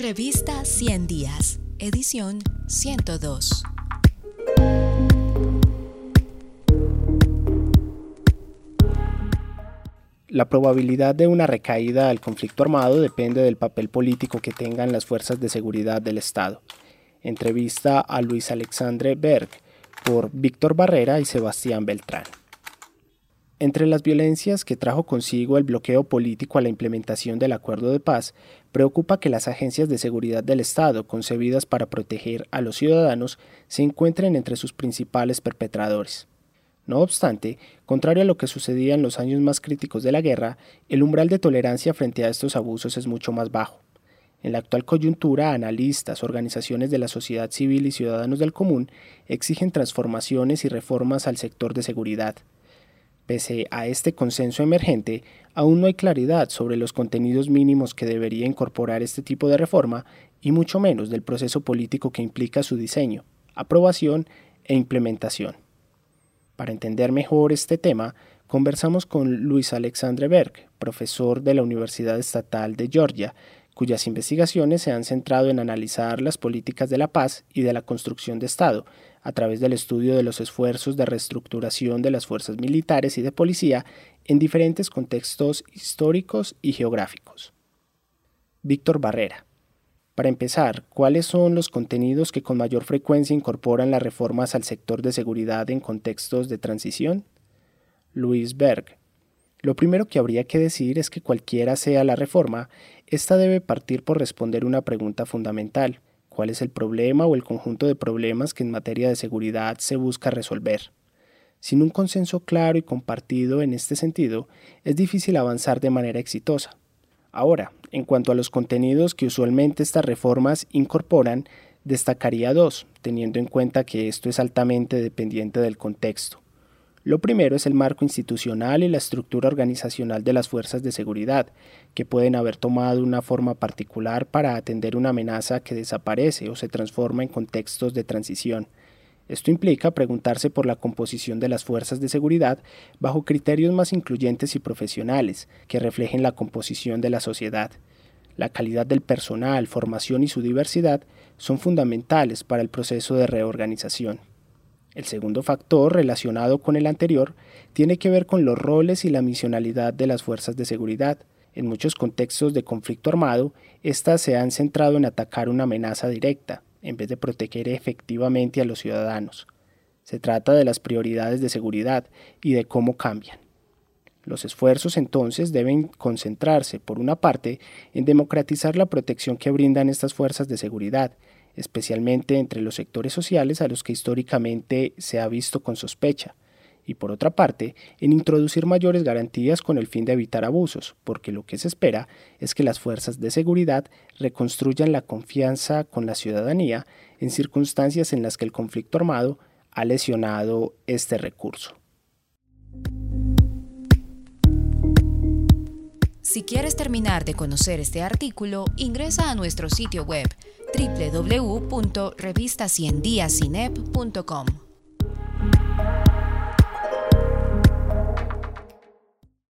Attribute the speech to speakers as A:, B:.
A: Revista 100 Días, edición 102.
B: La probabilidad de una recaída al conflicto armado depende del papel político que tengan las fuerzas de seguridad del Estado. Entrevista a Luis Alexandre Berg por Víctor Barrera y Sebastián Beltrán. Entre las violencias que trajo consigo el bloqueo político a la implementación del acuerdo de paz, preocupa que las agencias de seguridad del Estado, concebidas para proteger a los ciudadanos, se encuentren entre sus principales perpetradores. No obstante, contrario a lo que sucedía en los años más críticos de la guerra, el umbral de tolerancia frente a estos abusos es mucho más bajo. En la actual coyuntura, analistas, organizaciones de la sociedad civil y ciudadanos del común exigen transformaciones y reformas al sector de seguridad. Pese a este consenso emergente, aún no hay claridad sobre los contenidos mínimos que debería incorporar este tipo de reforma y mucho menos del proceso político que implica su diseño, aprobación e implementación. Para entender mejor este tema, conversamos con Luis Alexandre Berg, profesor de la Universidad Estatal de Georgia, cuyas investigaciones se han centrado en analizar las políticas de la paz y de la construcción de Estado, a través del estudio de los esfuerzos de reestructuración de las fuerzas militares y de policía en diferentes contextos históricos y geográficos. Víctor Barrera. Para empezar, ¿cuáles son los contenidos que con mayor frecuencia incorporan las reformas al sector de seguridad en contextos de transición? Luis Berg. Lo primero que habría que decir es que cualquiera sea la reforma, esta debe partir por responder una pregunta fundamental cuál es el problema o el conjunto de problemas que en materia de seguridad se busca resolver. Sin un consenso claro y compartido en este sentido, es difícil avanzar de manera exitosa. Ahora, en cuanto a los contenidos que usualmente estas reformas incorporan, destacaría dos, teniendo en cuenta que esto es altamente dependiente del contexto. Lo primero es el marco institucional y la estructura organizacional de las fuerzas de seguridad, que pueden haber tomado una forma particular para atender una amenaza que desaparece o se transforma en contextos de transición. Esto implica preguntarse por la composición de las fuerzas de seguridad bajo criterios más incluyentes y profesionales, que reflejen la composición de la sociedad. La calidad del personal, formación y su diversidad son fundamentales para el proceso de reorganización. El segundo factor, relacionado con el anterior, tiene que ver con los roles y la misionalidad de las fuerzas de seguridad. En muchos contextos de conflicto armado, éstas se han centrado en atacar una amenaza directa, en vez de proteger efectivamente a los ciudadanos. Se trata de las prioridades de seguridad y de cómo cambian. Los esfuerzos entonces deben concentrarse, por una parte, en democratizar la protección que brindan estas fuerzas de seguridad especialmente entre los sectores sociales a los que históricamente se ha visto con sospecha, y por otra parte, en introducir mayores garantías con el fin de evitar abusos, porque lo que se espera es que las fuerzas de seguridad reconstruyan la confianza con la ciudadanía en circunstancias en las que el conflicto armado ha lesionado este recurso.
A: Si quieres terminar de conocer este artículo, ingresa a nuestro sitio web www.revistaciendiasinep.com.